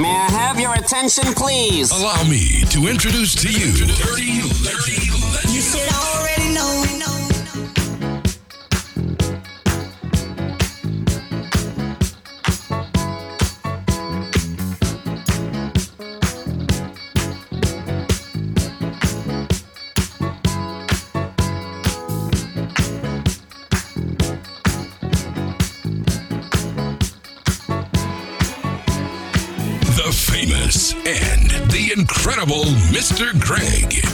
May I have your attention, please? Allow me to introduce to you Dirty Legend. You Mr. Greg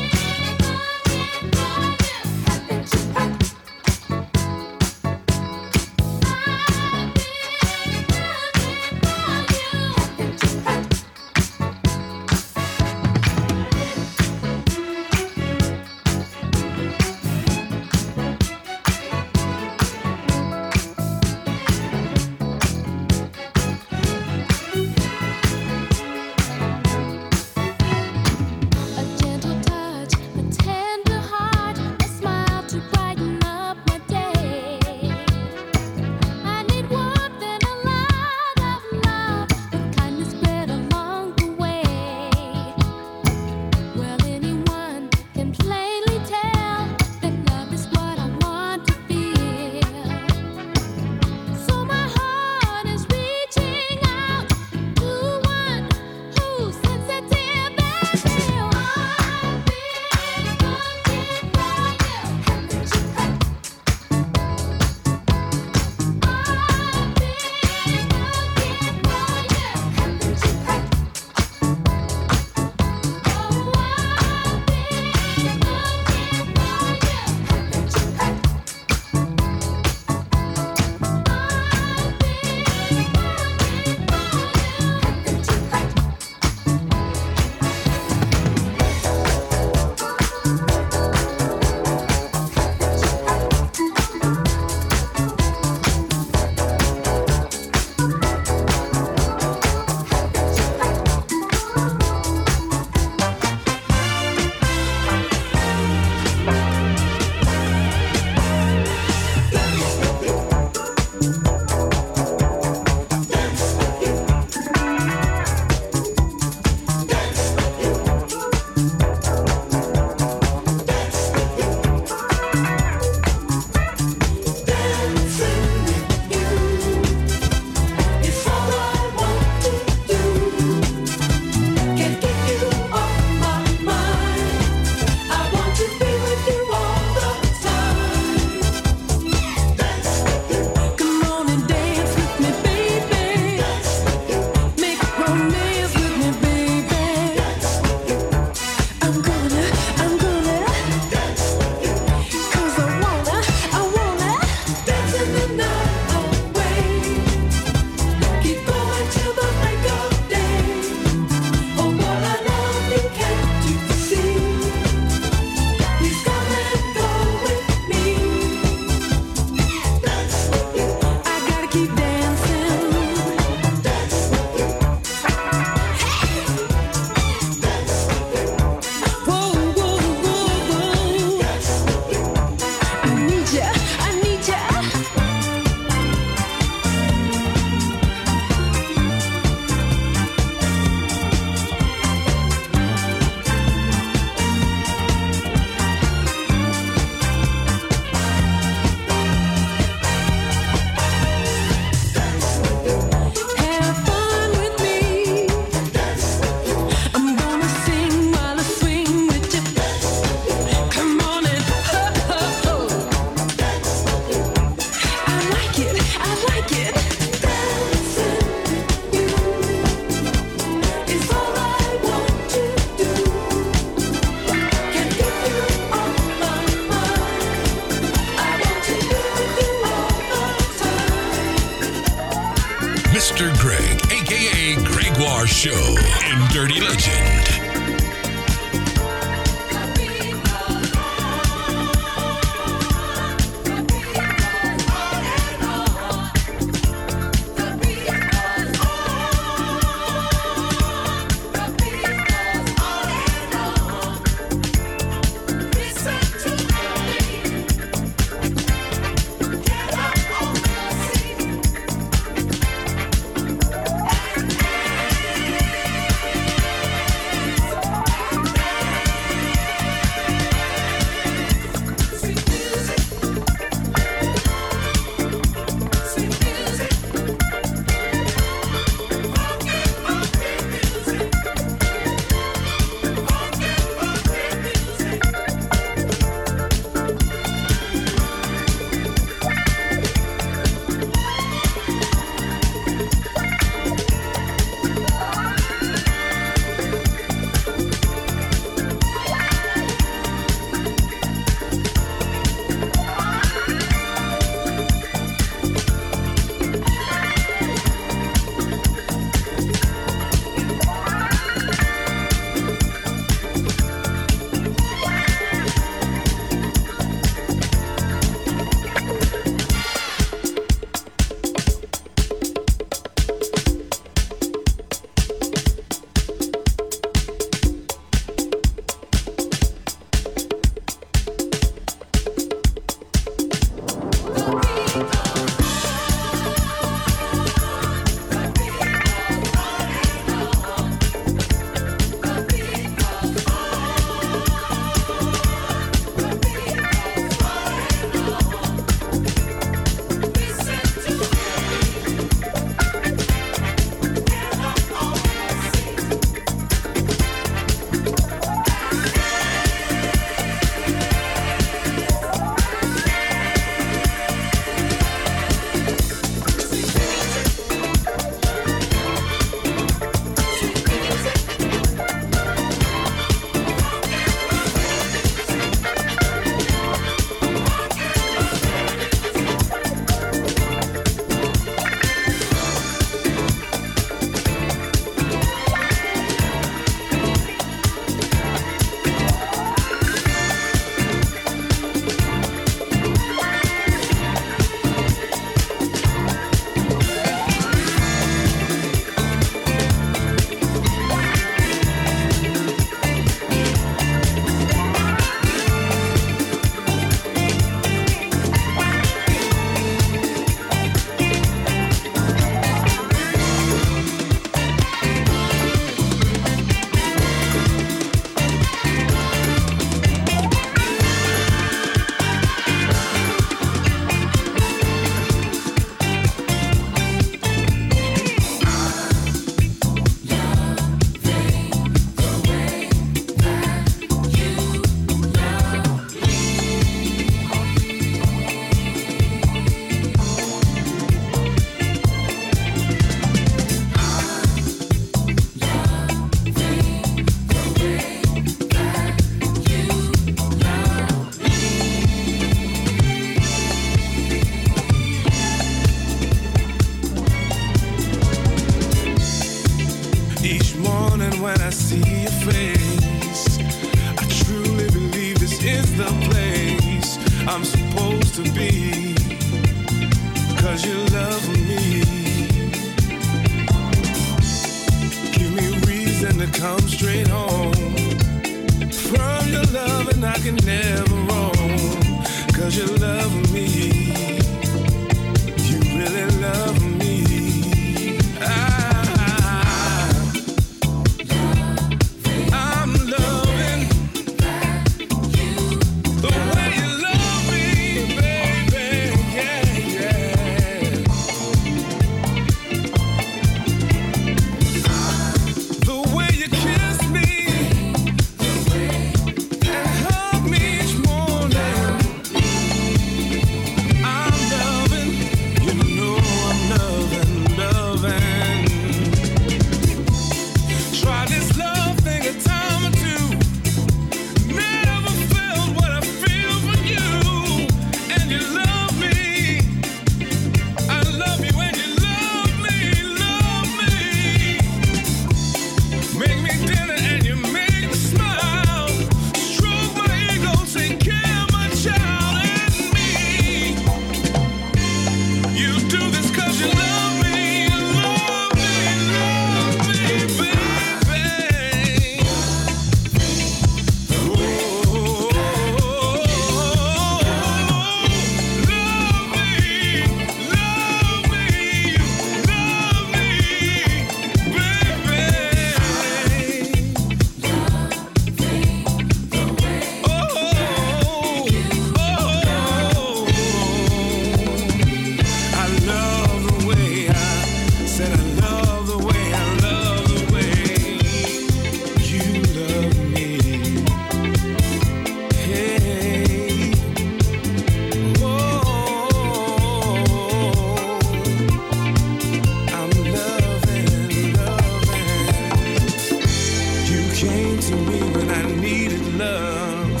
came to me when I needed love.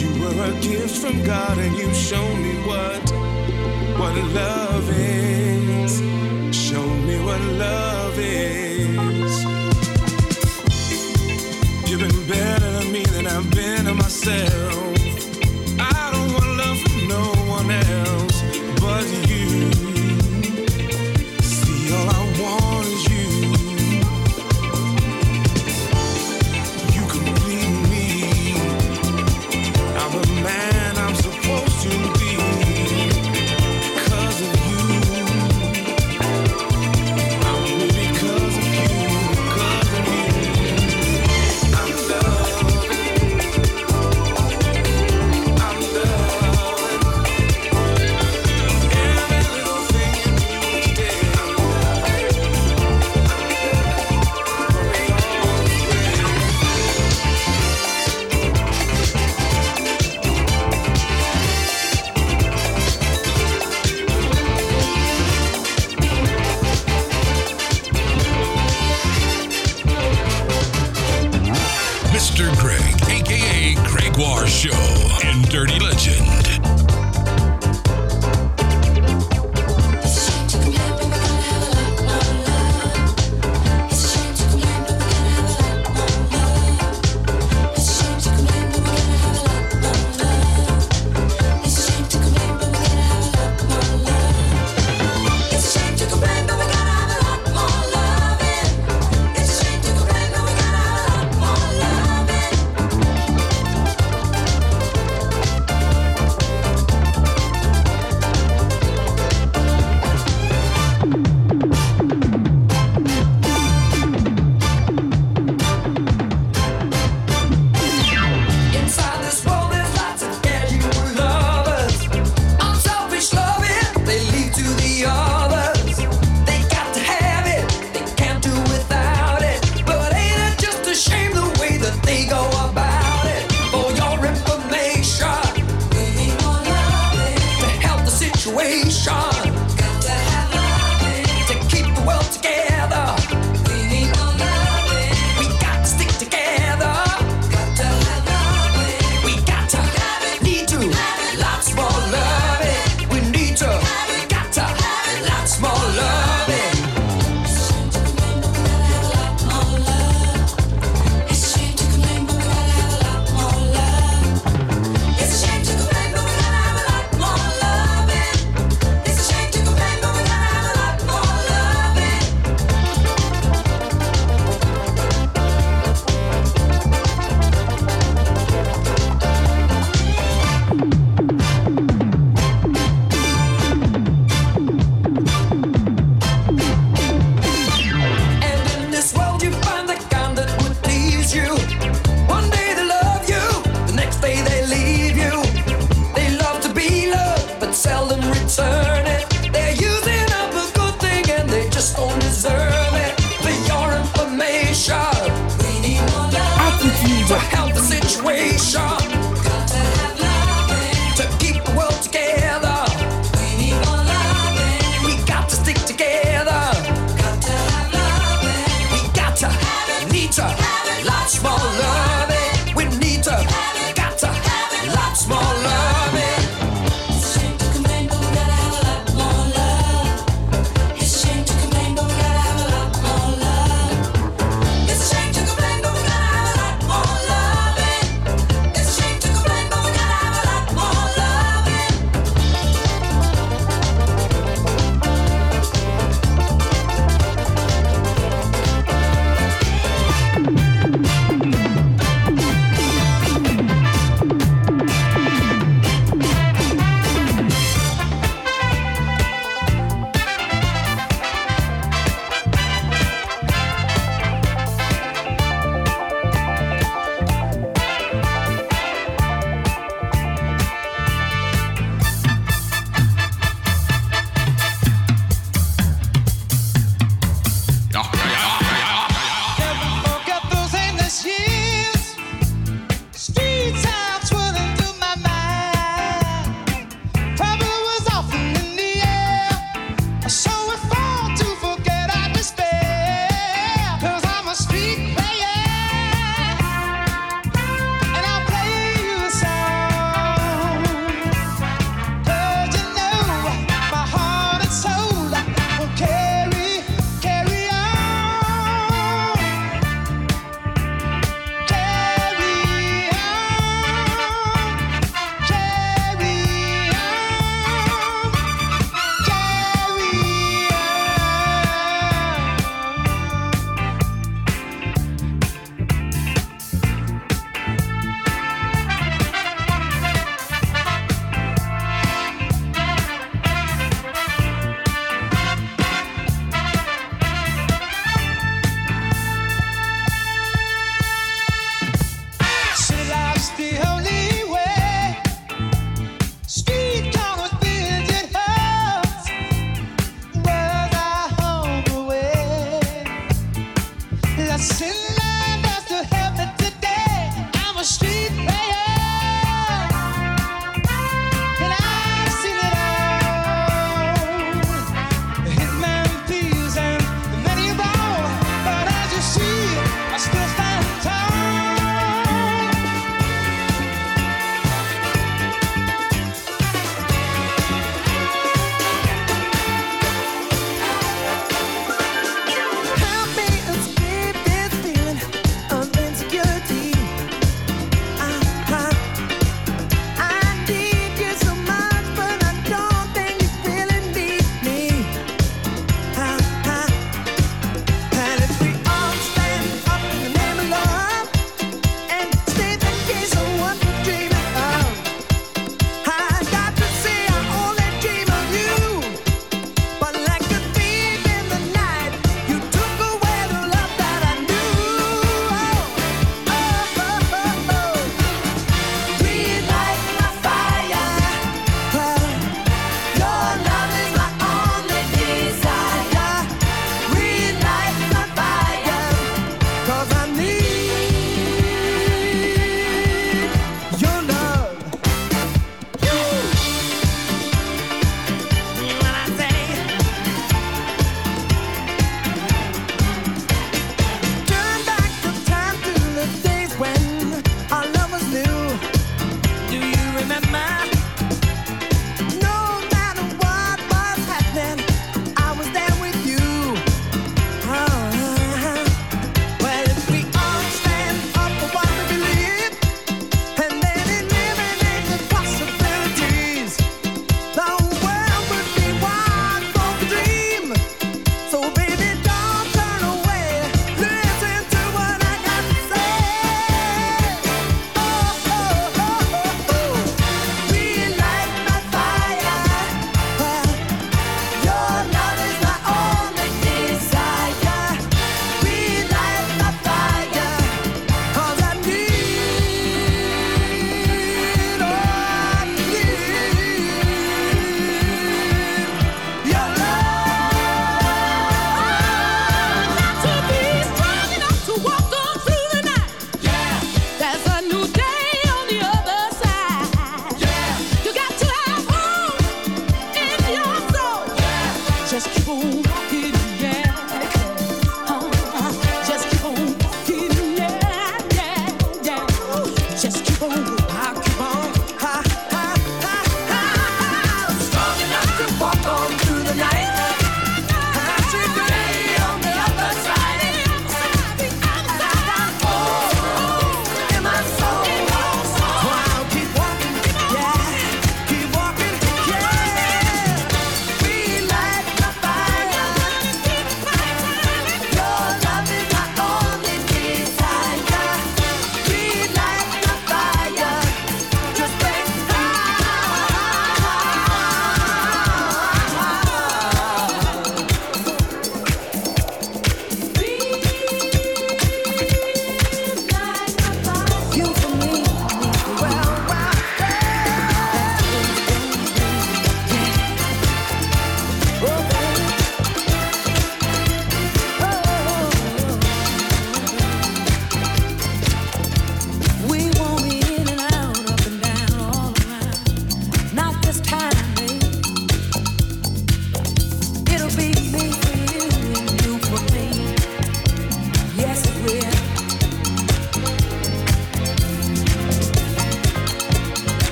You were a gift from God, and you showed me what what love is. Show me what love is. You've been better to me than I've been to myself.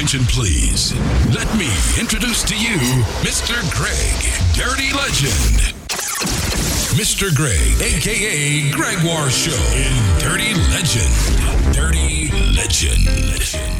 attention, please. Let me introduce to you Mr. Greg, Dirty Legend. Mr. Greg, aka Gregoire Show, in Dirty Legend. Dirty Legend.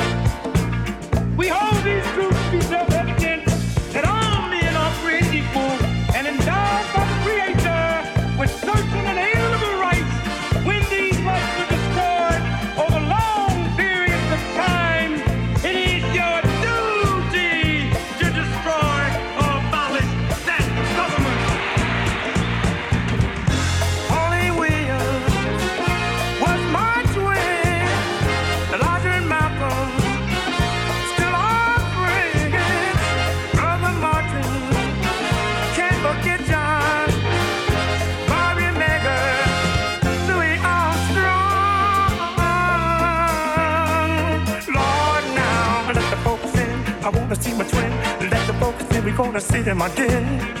gonna sit in my den.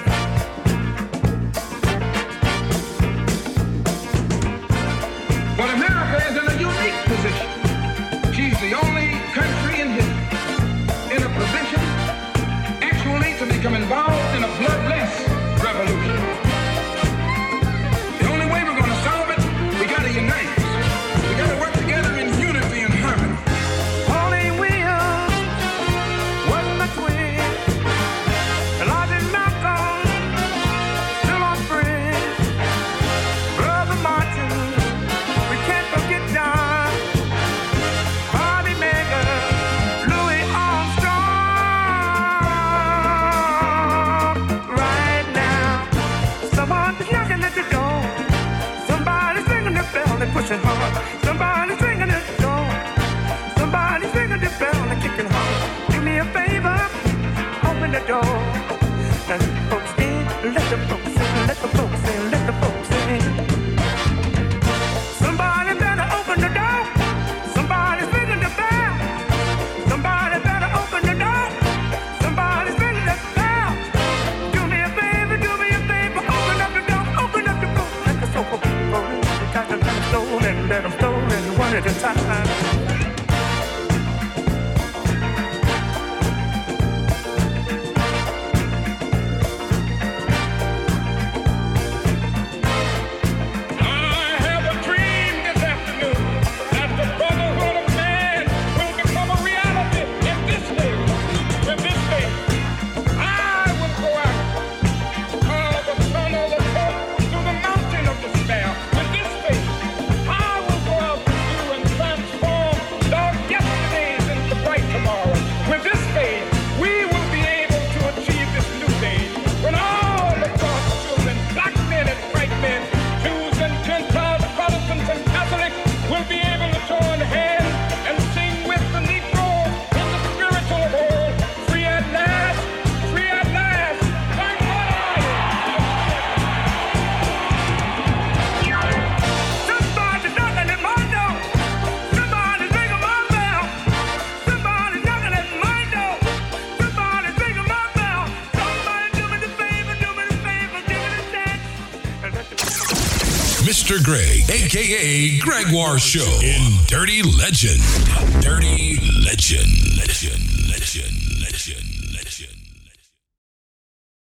they pushing hard. Somebody's ringing the door. Somebody's ringing the bell and kicking hard. Do me a favor, open the door. Let the folks in, let the folks aka Gregoire Show, in Dirty Legend. Dirty Legend.